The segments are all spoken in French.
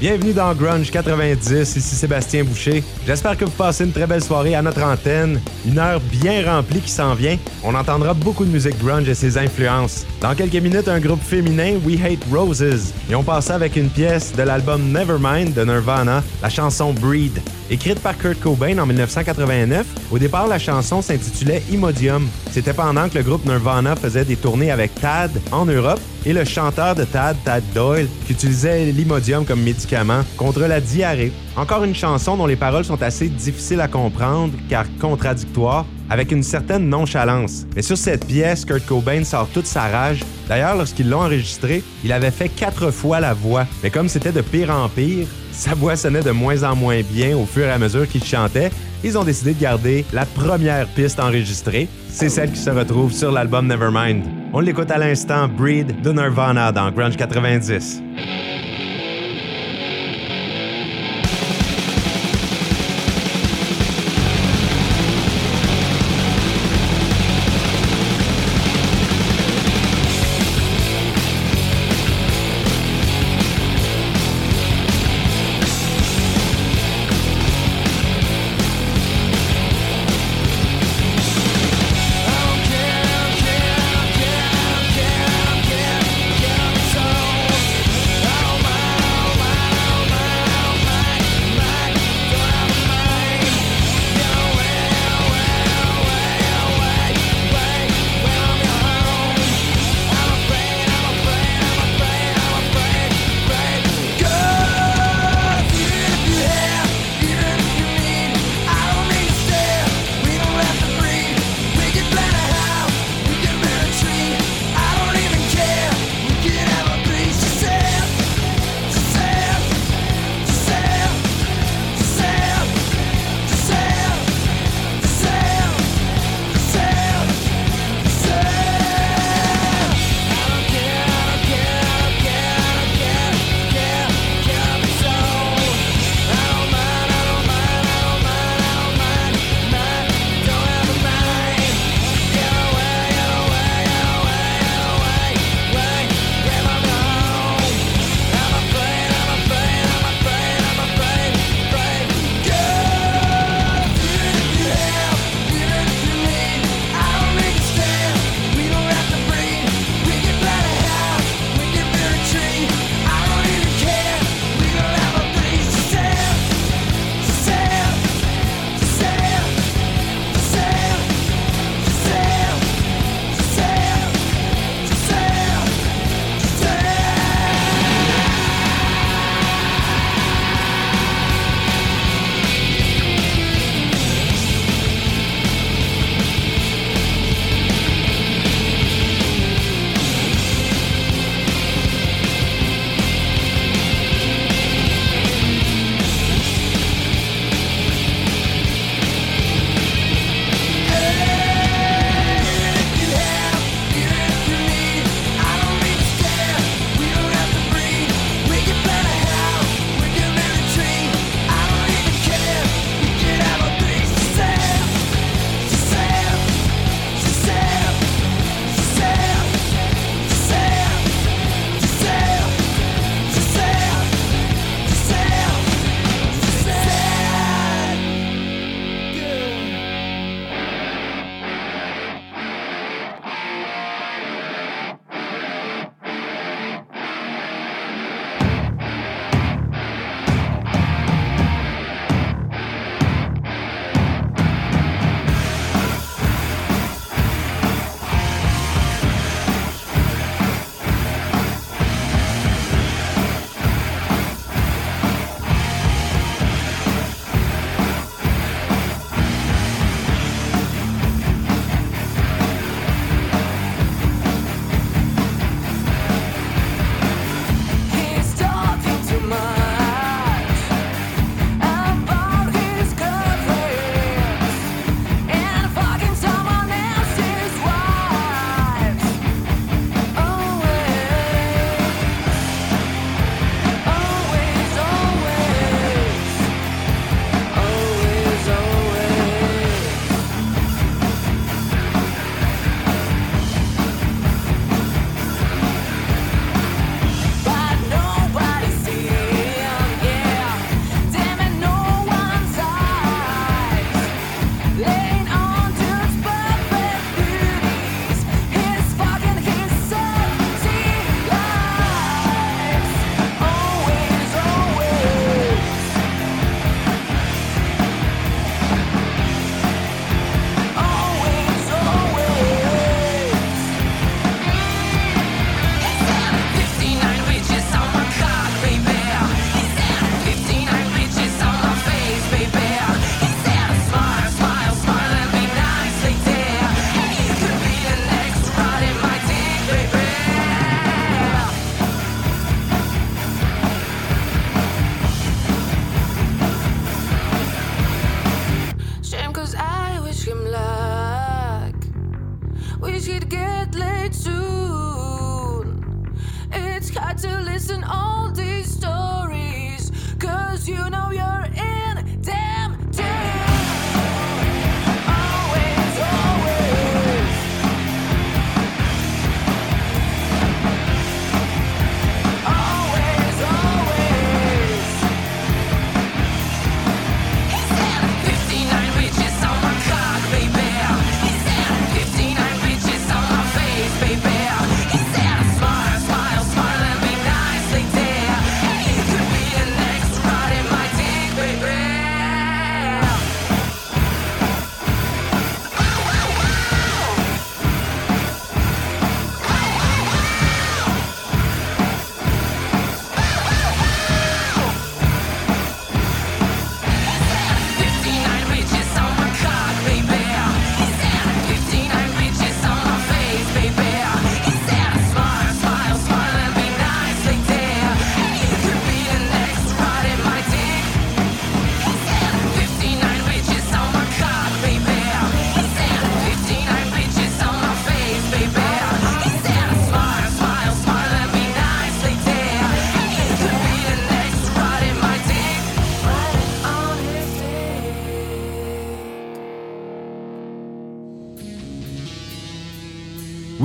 Bienvenue dans Grunge 90, ici Sébastien Boucher. J'espère que vous passez une très belle soirée à notre antenne. Une heure bien remplie qui s'en vient. On entendra beaucoup de musique grunge et ses influences. Dans quelques minutes, un groupe féminin, We Hate Roses. Et on passe avec une pièce de l'album Nevermind de Nirvana, la chanson Breed. Écrite par Kurt Cobain en 1989, au départ, la chanson s'intitulait Imodium. C'était pendant que le groupe Nirvana faisait des tournées avec Tad en Europe et le chanteur de Tad, Tad Doyle, qui utilisait l'Imodium comme médicament contre la diarrhée. Encore une chanson dont les paroles sont assez difficiles à comprendre car contradictoires, avec une certaine nonchalance. Mais sur cette pièce, Kurt Cobain sort toute sa rage. D'ailleurs, lorsqu'ils l'ont enregistré, il avait fait quatre fois la voix. Mais comme c'était de pire en pire, sa voix sonnait de moins en moins bien au fur et à mesure qu'il chantait. Ils ont décidé de garder la première piste enregistrée. C'est celle qui se retrouve sur l'album Nevermind. On l'écoute à l'instant, Breed de Nirvana dans Grunge 90.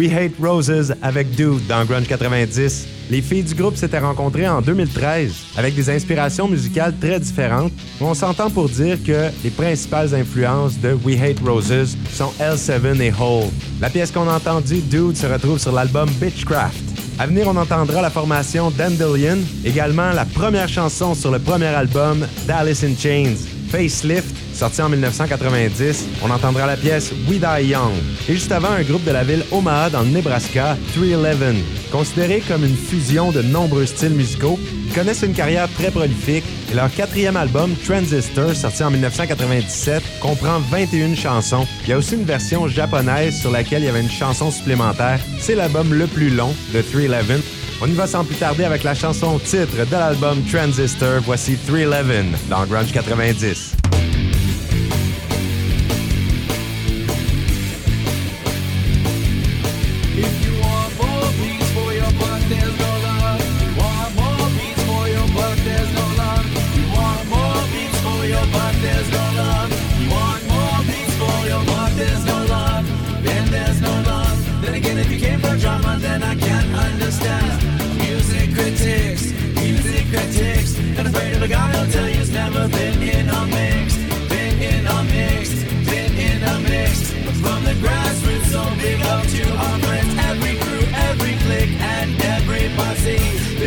We Hate Roses avec Dude dans Grunge 90. Les filles du groupe s'étaient rencontrées en 2013 avec des inspirations musicales très différentes. On s'entend pour dire que les principales influences de We Hate Roses sont L7 et Hole. La pièce qu'on a entendue, Dude, se retrouve sur l'album Bitchcraft. À venir, on entendra la formation Dandelion, également la première chanson sur le premier album d'Alice in Chains, Facelift, sorti en 1990. On entendra la pièce We Die Young. Et juste avant, un groupe de la ville Omaha dans le Nebraska, 311. Considéré comme une fusion de nombreux styles musicaux, ils connaissent une carrière très prolifique et leur quatrième album, Transistor, sorti en 1997, comprend 21 chansons. Il y a aussi une version japonaise sur laquelle il y avait une chanson supplémentaire. C'est l'album le plus long de 311. On y va sans plus tarder avec la chanson titre de l'album Transistor. Voici 311 dans Grunge 90.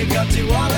got to honor.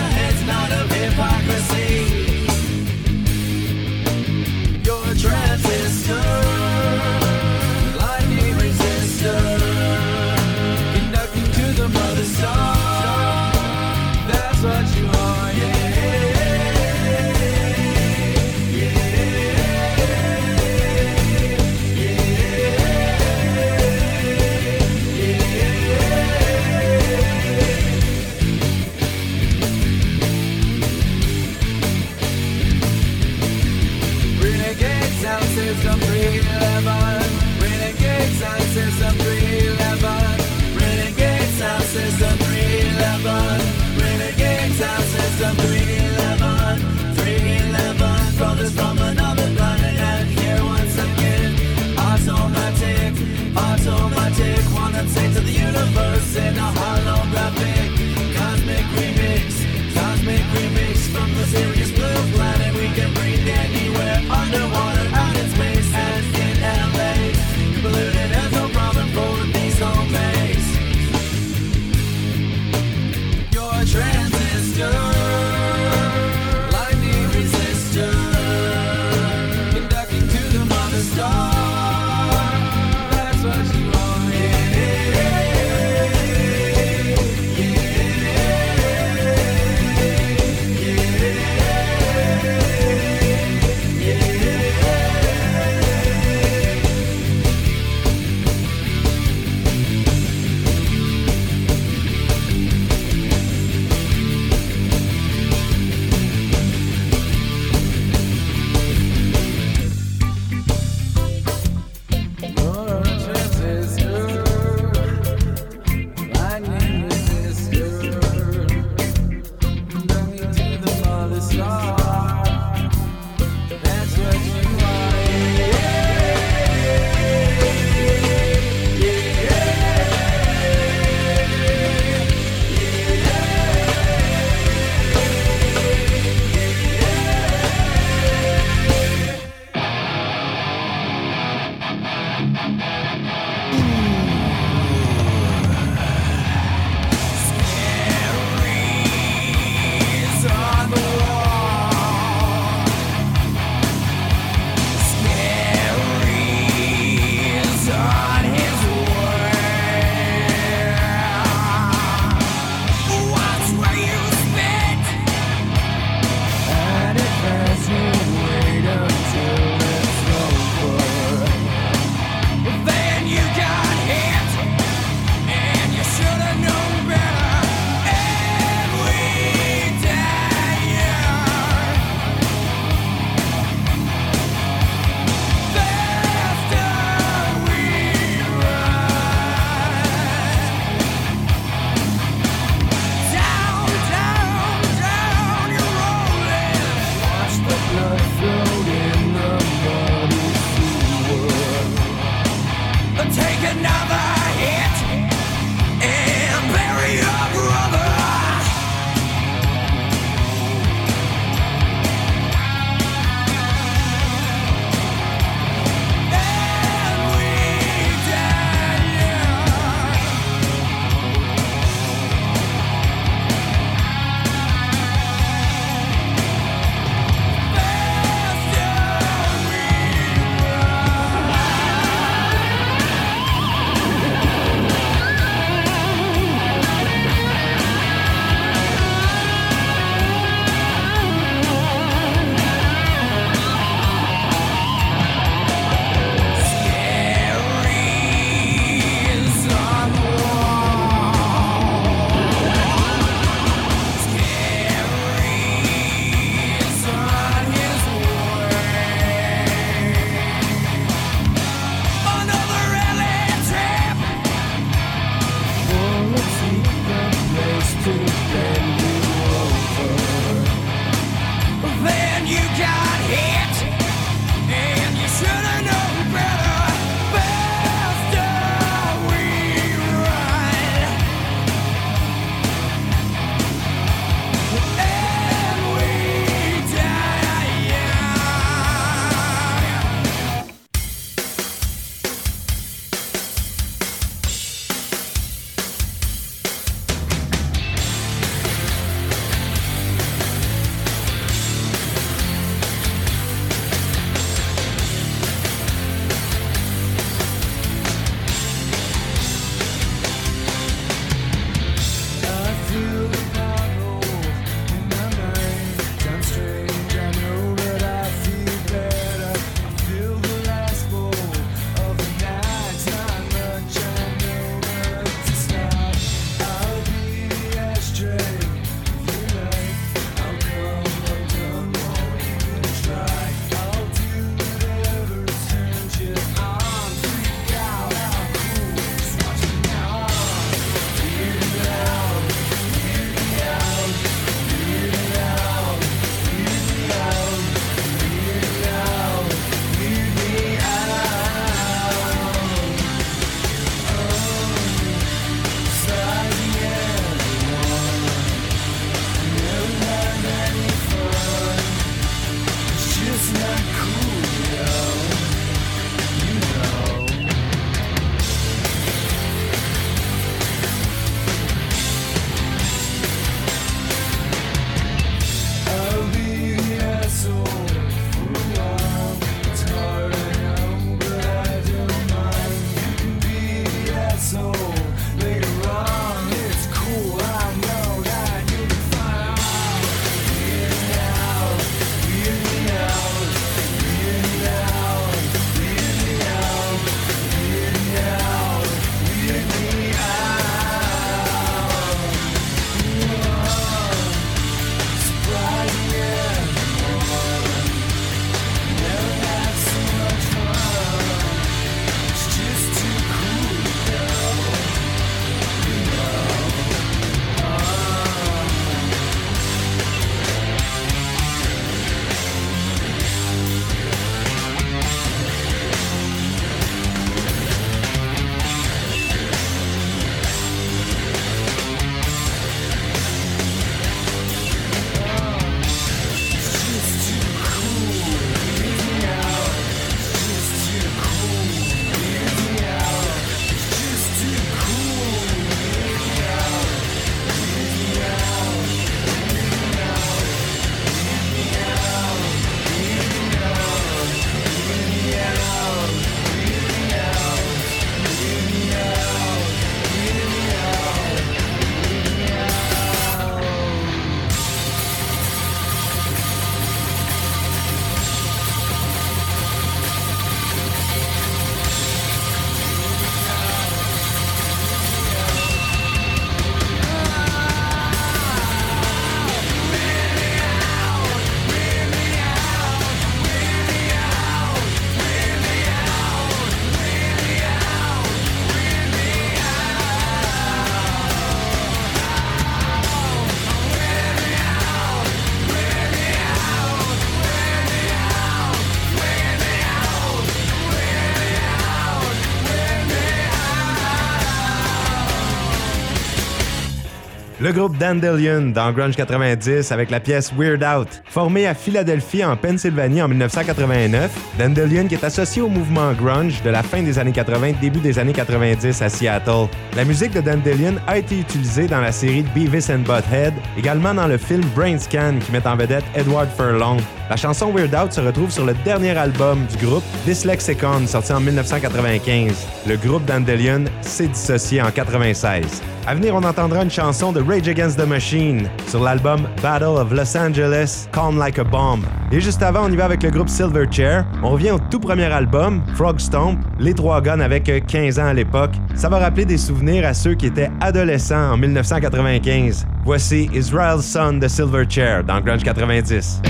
Le groupe Dandelion dans Grunge 90 avec la pièce Weird Out. Formé à Philadelphie en Pennsylvanie en 1989, Dandelion qui est associé au mouvement grunge de la fin des années 80 début des années 90 à Seattle. La musique de Dandelion a été utilisée dans la série Beavis and Butthead, également dans le film Brain Scan qui met en vedette Edward Furlong. La chanson Weird Out se retrouve sur le dernier album du groupe Dyslexicon sorti en 1995. Le groupe Dandelion s'est dissocié en 96. À venir, on entendra une chanson de Rage Against the Machine sur l'album Battle of Los Angeles, Calm Like a Bomb. Et juste avant, on y va avec le groupe Silverchair. On revient au tout premier album, Frog Stomp, les trois guns avec 15 ans à l'époque. Ça va rappeler des souvenirs à ceux qui étaient adolescents en 1995. Voici Israel's Son de Silverchair dans Grunge 90.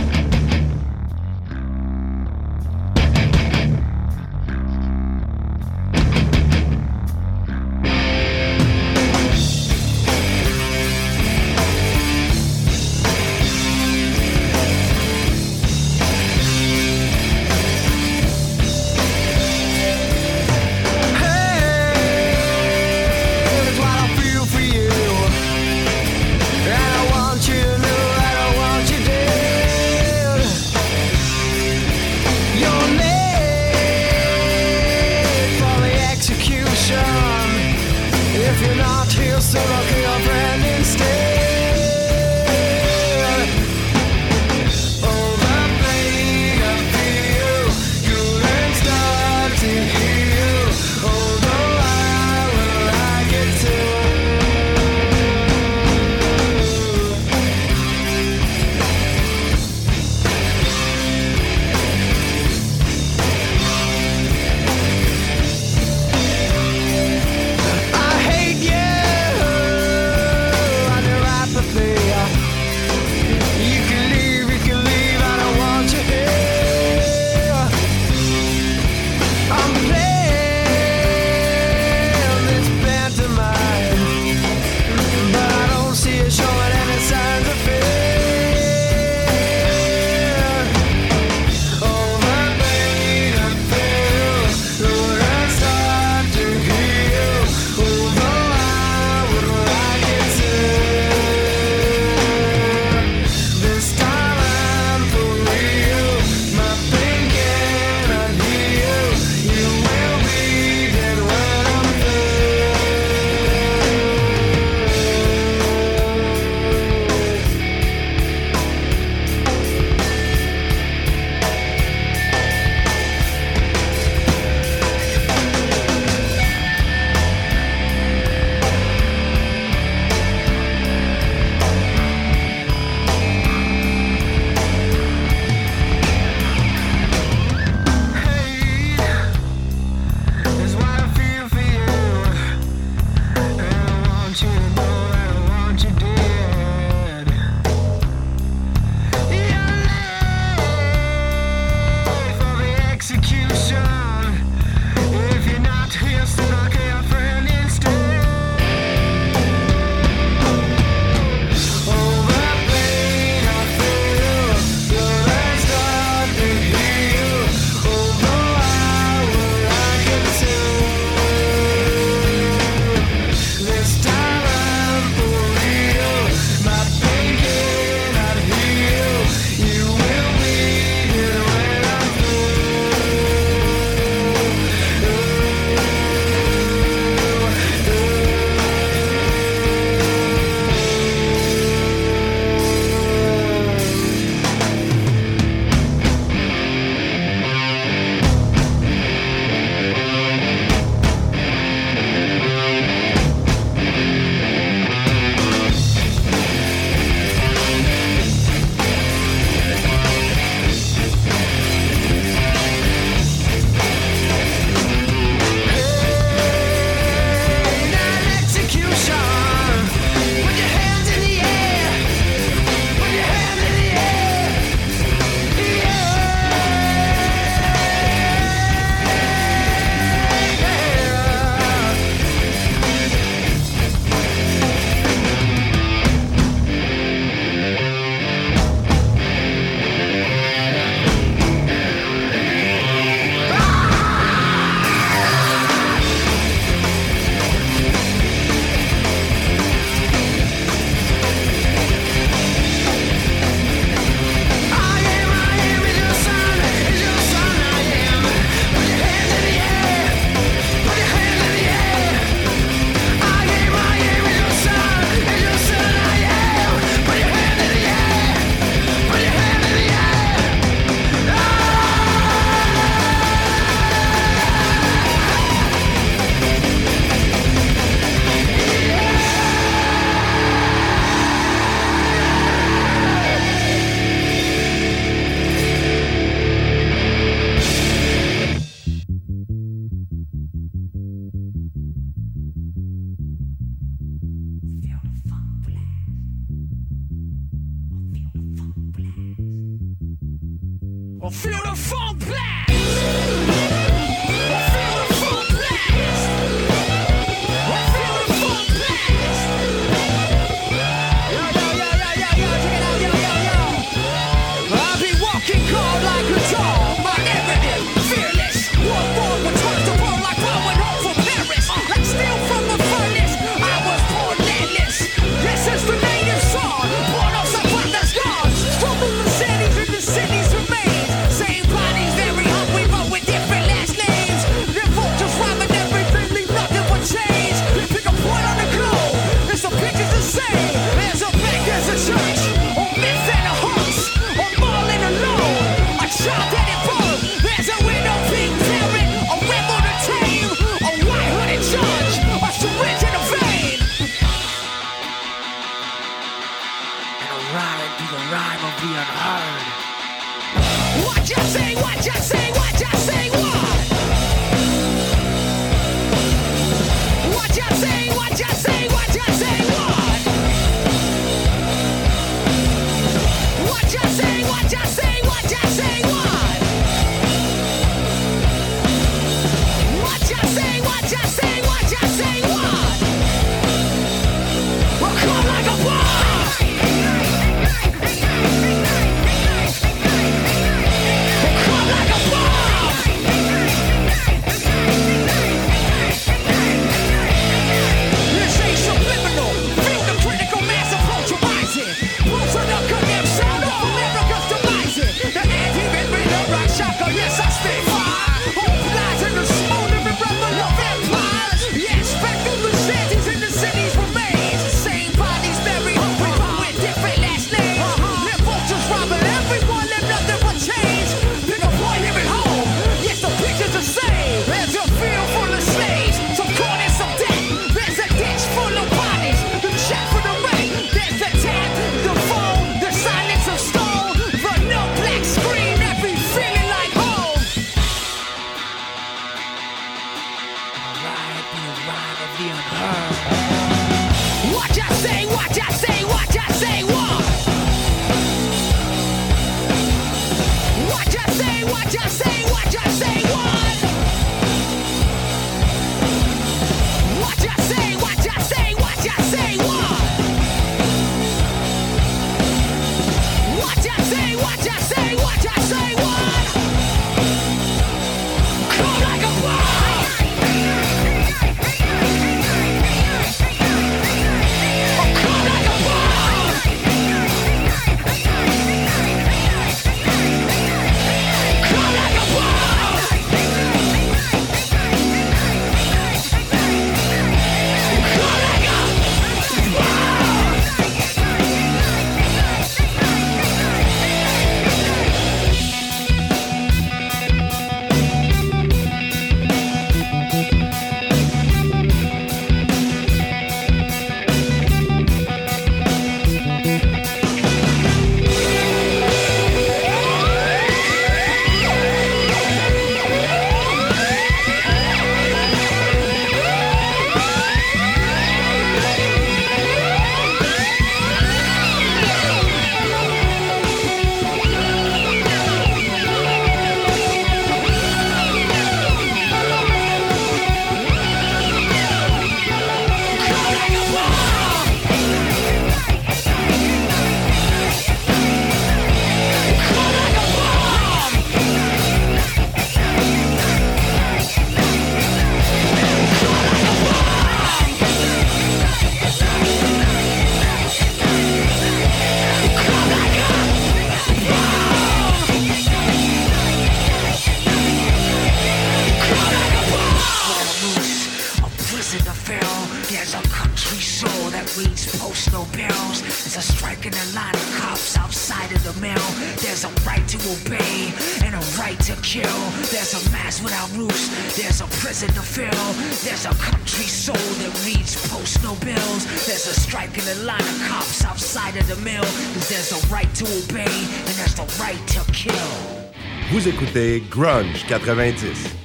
Grunge 90.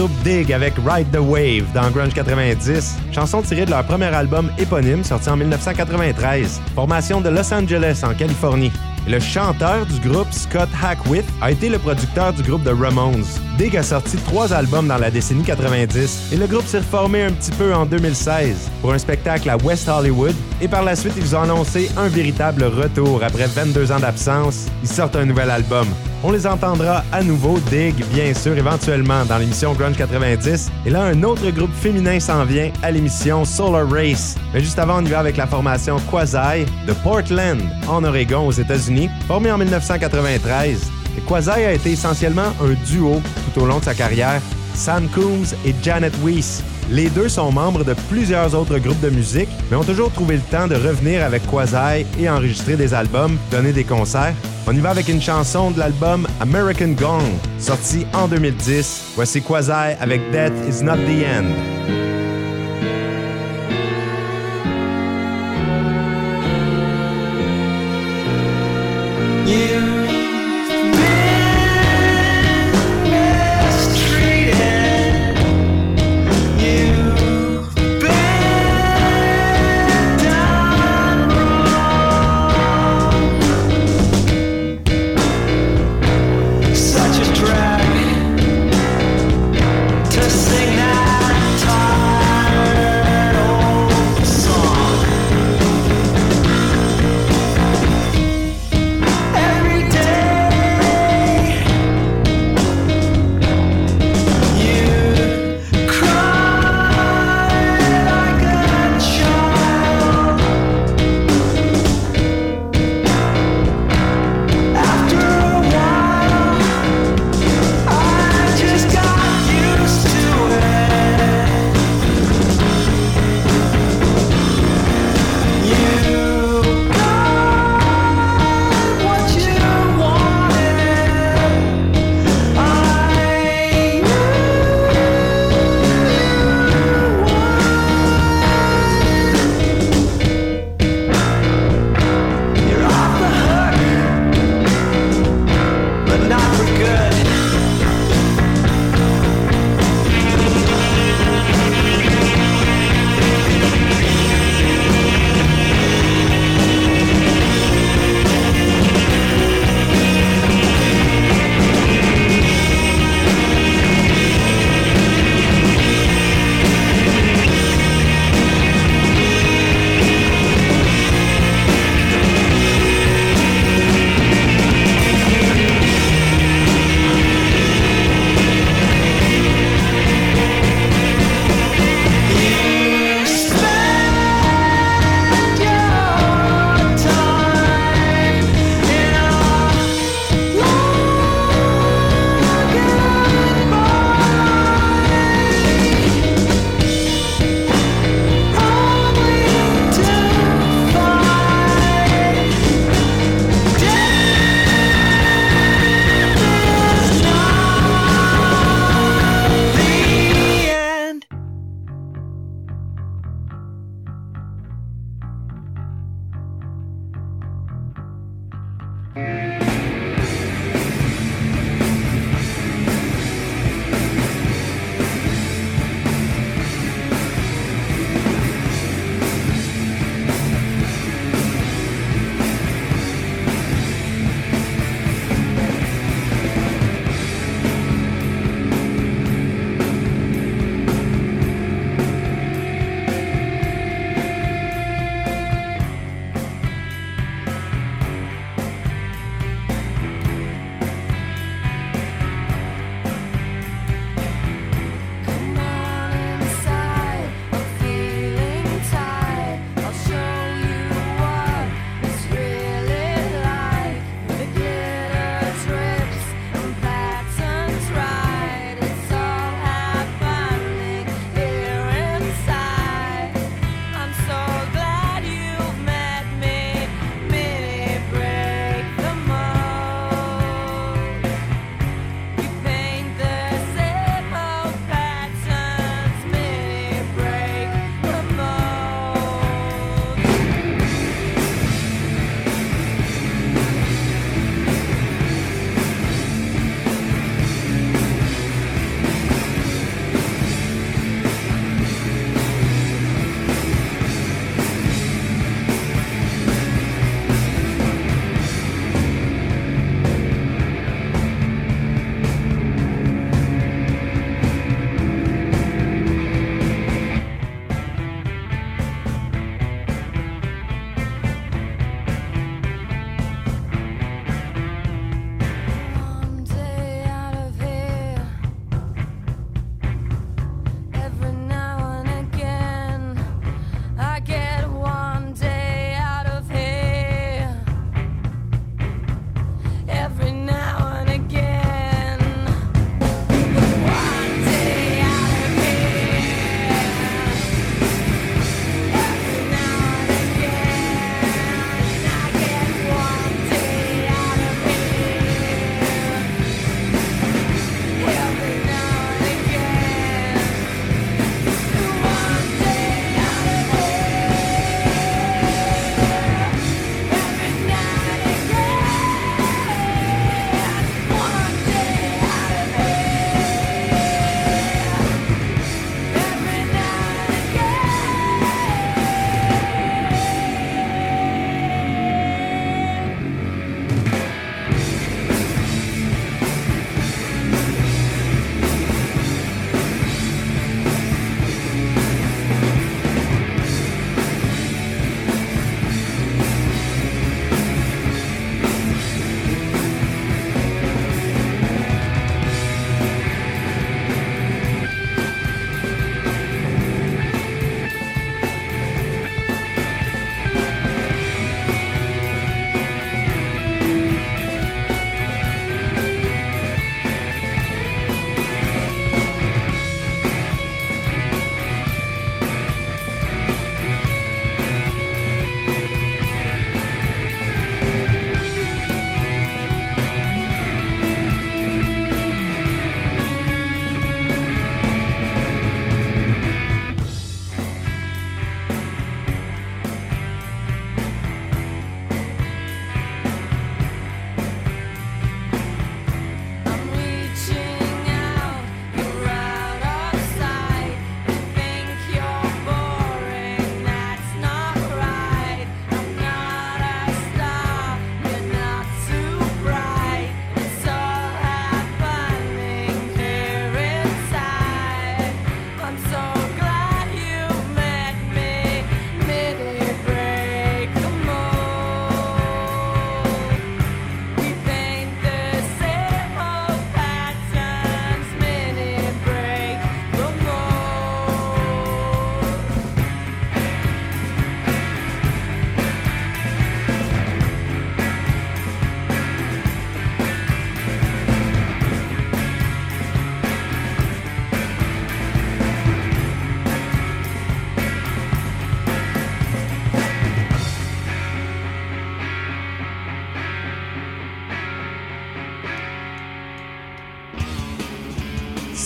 Groupe Dig avec Ride the Wave dans Grunge 90, chanson tirée de leur premier album éponyme sorti en 1993, formation de Los Angeles en Californie. Le chanteur du groupe, Scott Hackwith, a été le producteur du groupe The Ramones. Dig a sorti trois albums dans la décennie 90 et le groupe s'est reformé un petit peu en 2016 pour un spectacle à West Hollywood et par la suite ils ont annoncé un véritable retour après 22 ans d'absence. Ils sortent un nouvel album. On les entendra à nouveau, Dig, bien sûr, éventuellement dans l'émission Grunge 90. Et là, un autre groupe féminin s'en vient à l'émission Solar Race. Mais juste avant, on y va avec la formation Quasi de Portland, en Oregon, aux États-Unis, formée en 1993. Et Quasi a été essentiellement un duo tout au long de sa carrière, Sam Coombs et Janet Weiss. Les deux sont membres de plusieurs autres groupes de musique, mais ont toujours trouvé le temps de revenir avec Quasi et enregistrer des albums, donner des concerts. On y va avec une chanson de l'album American Gong, sorti en 2010. Voici Quasi avec Death is Not the End.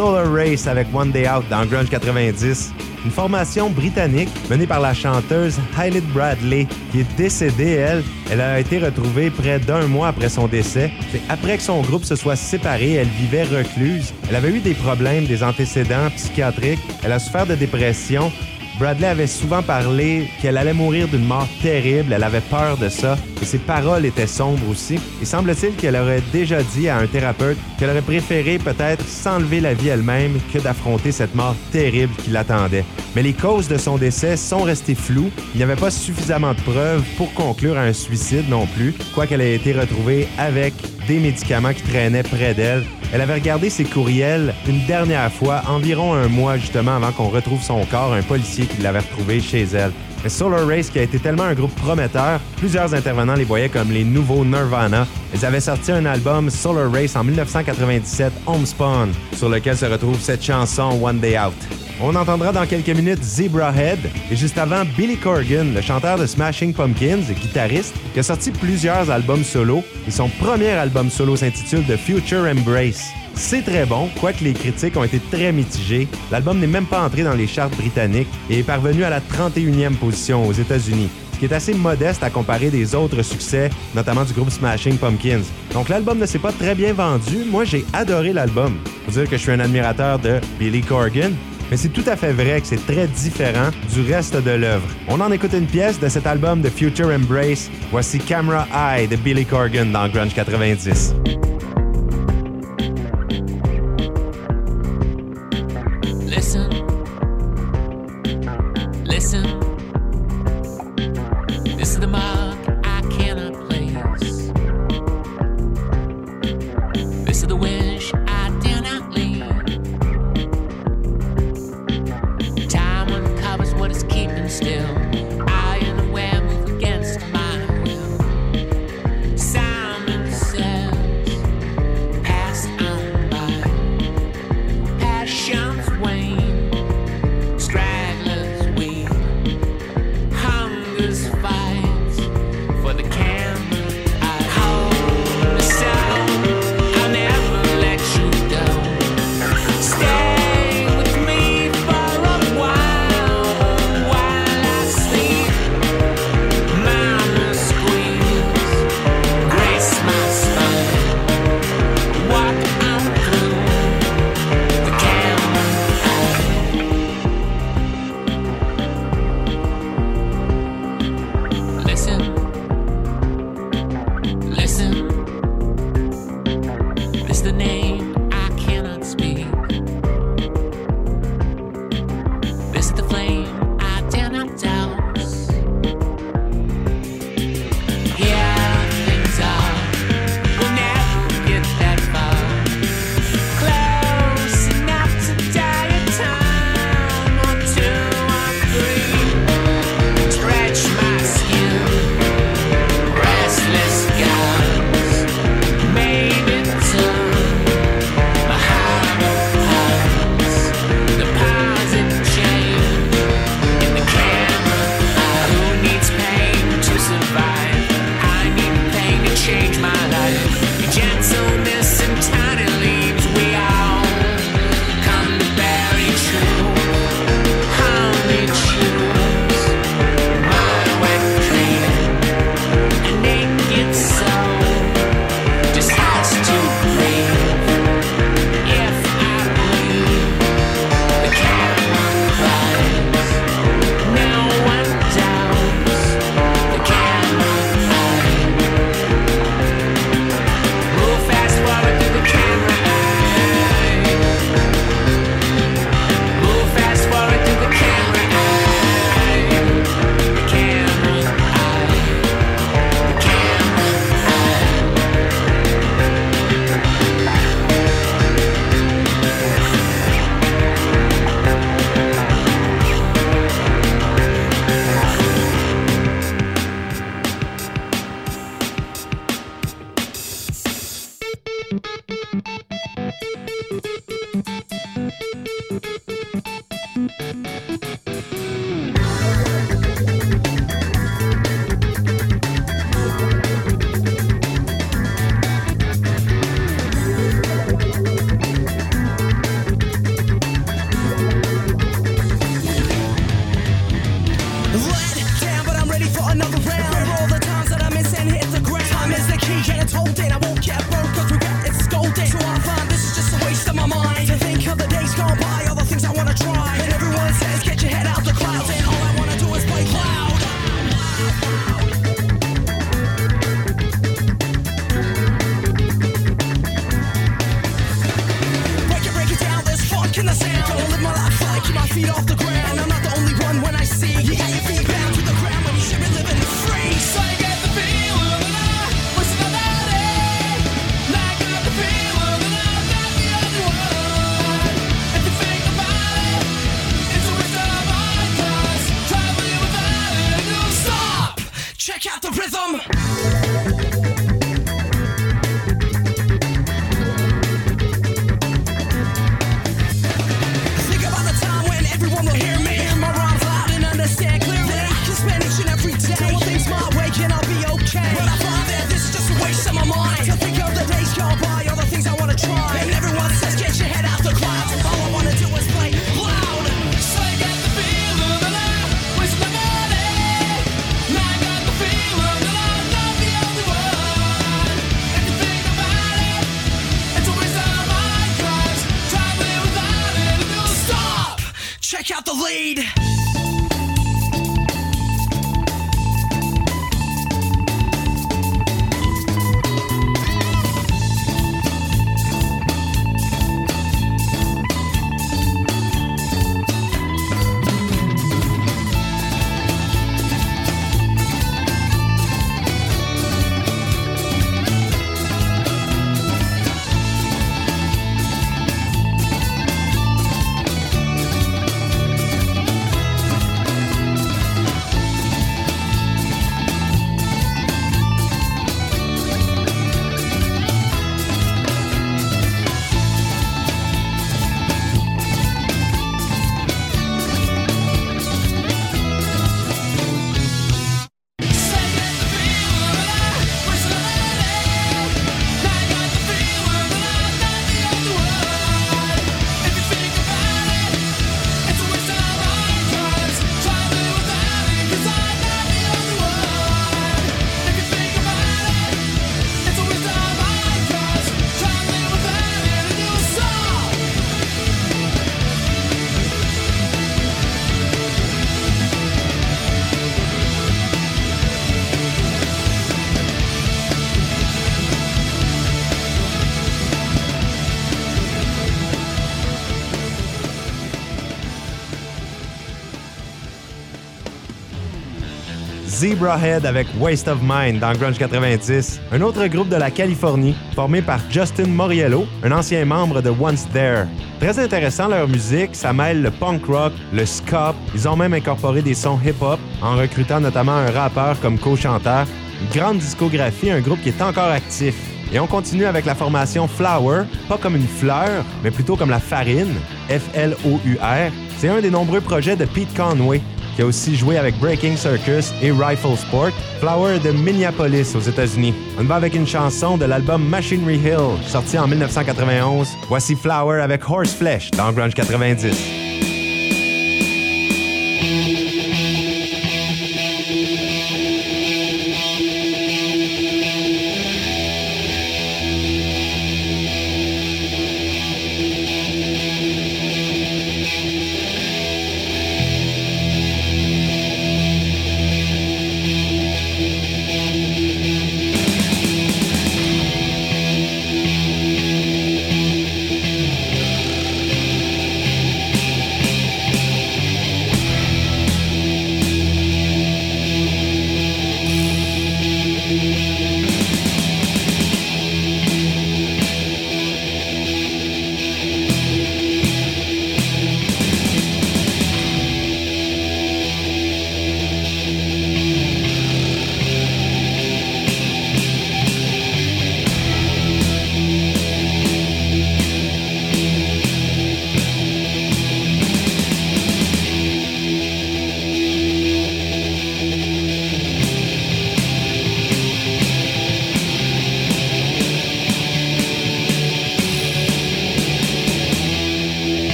Solar Race avec One Day Out dans Grunge 90. Une formation britannique menée par la chanteuse Hayley Bradley, qui est décédée, elle. Elle a été retrouvée près d'un mois après son décès. C'est après que son groupe se soit séparé, elle vivait recluse. Elle avait eu des problèmes, des antécédents psychiatriques. Elle a souffert de dépression Bradley avait souvent parlé qu'elle allait mourir d'une mort terrible, elle avait peur de ça, et ses paroles étaient sombres aussi. Il semble-t-il qu'elle aurait déjà dit à un thérapeute qu'elle aurait préféré peut-être s'enlever la vie elle-même que d'affronter cette mort terrible qui l'attendait. Mais les causes de son décès sont restées floues. Il n'y avait pas suffisamment de preuves pour conclure à un suicide non plus, quoiqu'elle ait été retrouvée avec des médicaments qui traînaient près d'elle. Elle avait regardé ses courriels une dernière fois, environ un mois justement avant qu'on retrouve son corps, un policier qui l'avait retrouvé chez elle. Mais Solar Race, qui a été tellement un groupe prometteur, plusieurs intervenants les voyaient comme les nouveaux Nirvana. Ils avaient sorti un album Solar Race en 1997, Homespawn, sur lequel se retrouve cette chanson One Day Out. On entendra dans quelques minutes Zebra Head et juste avant Billy Corgan, le chanteur de Smashing Pumpkins et guitariste, qui a sorti plusieurs albums solo et son premier album solo s'intitule The Future Embrace. C'est très bon, quoique les critiques ont été très mitigées. L'album n'est même pas entré dans les charts britanniques et est parvenu à la 31e position aux États-Unis ce qui est assez modeste à comparer des autres succès, notamment du groupe Smashing Pumpkins. Donc l'album ne s'est pas très bien vendu. Moi, j'ai adoré l'album. Faut dire que je suis un admirateur de Billy Corgan, mais c'est tout à fait vrai que c'est très différent du reste de l'œuvre. On en écoute une pièce de cet album de Future Embrace. Voici Camera Eye de Billy Corgan dans Grunge 90. Blade. Avec Waste of Mind dans Grunge 90, un autre groupe de la Californie formé par Justin Moriello, un ancien membre de Once There. Très intéressant leur musique, ça mêle le punk rock, le ska, ils ont même incorporé des sons hip-hop en recrutant notamment un rappeur comme co-chanteur. Une grande discographie, un groupe qui est encore actif. Et on continue avec la formation Flower, pas comme une fleur, mais plutôt comme la farine, F-L-O-U-R. C'est un des nombreux projets de Pete Conway, qui a aussi joué avec Breaking Circus et Rifle Sport, Flower de Minneapolis aux États-Unis. On va avec une chanson de l'album Machinery Hill, sorti en 1991. Voici Flower avec Horseflesh dans Grunge 90.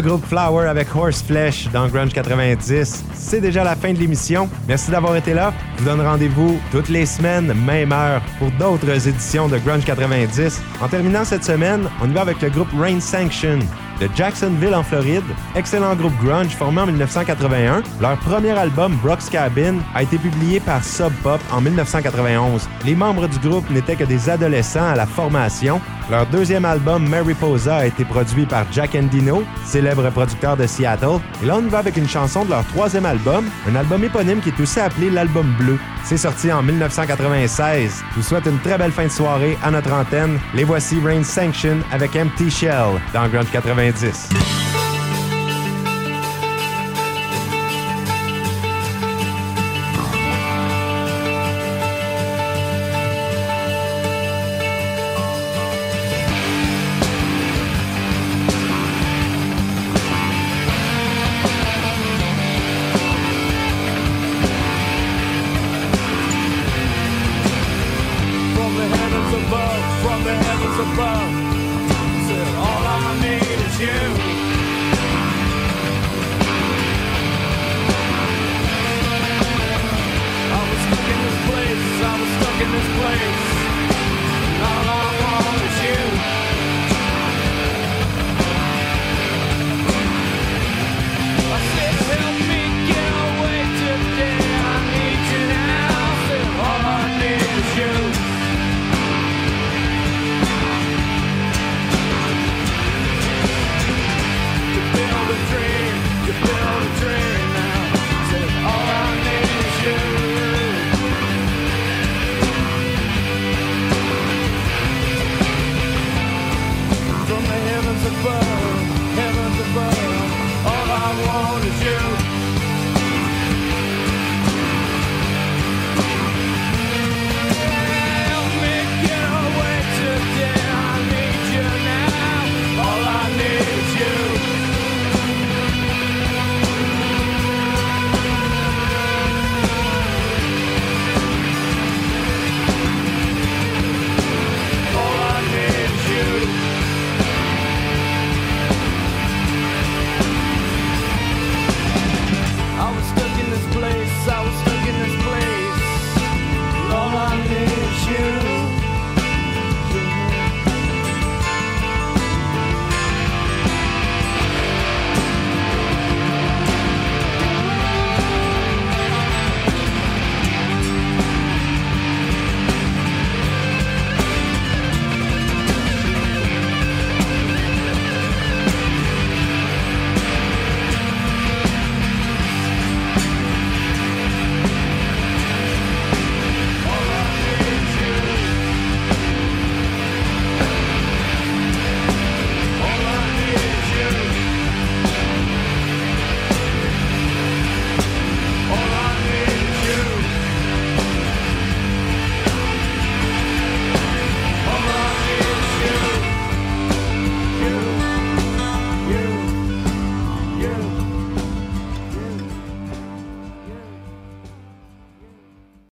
Groupe Flower avec Horseflesh dans Grunge 90. C'est déjà la fin de l'émission. Merci d'avoir été là. Je vous donne rendez-vous toutes les semaines, même heure, pour d'autres éditions de Grunge 90. En terminant cette semaine, on y va avec le groupe Rain Sanction de Jacksonville en Floride. Excellent groupe grunge formé en 1981. Leur premier album, Brock's Cabin, a été publié par Sub Pop en 1991. Les membres du groupe n'étaient que des adolescents à la formation. Leur deuxième album, Mariposa, a été produit par Jack Endino, célèbre producteur de Seattle. Et là, on va avec une chanson de leur troisième album, un album éponyme qui est aussi appelé l'album bleu. C'est sorti en 1996. Je vous souhaite une très belle fin de soirée à notre antenne. Les voici Rain Sanction avec Empty Shell dans Grunge 90.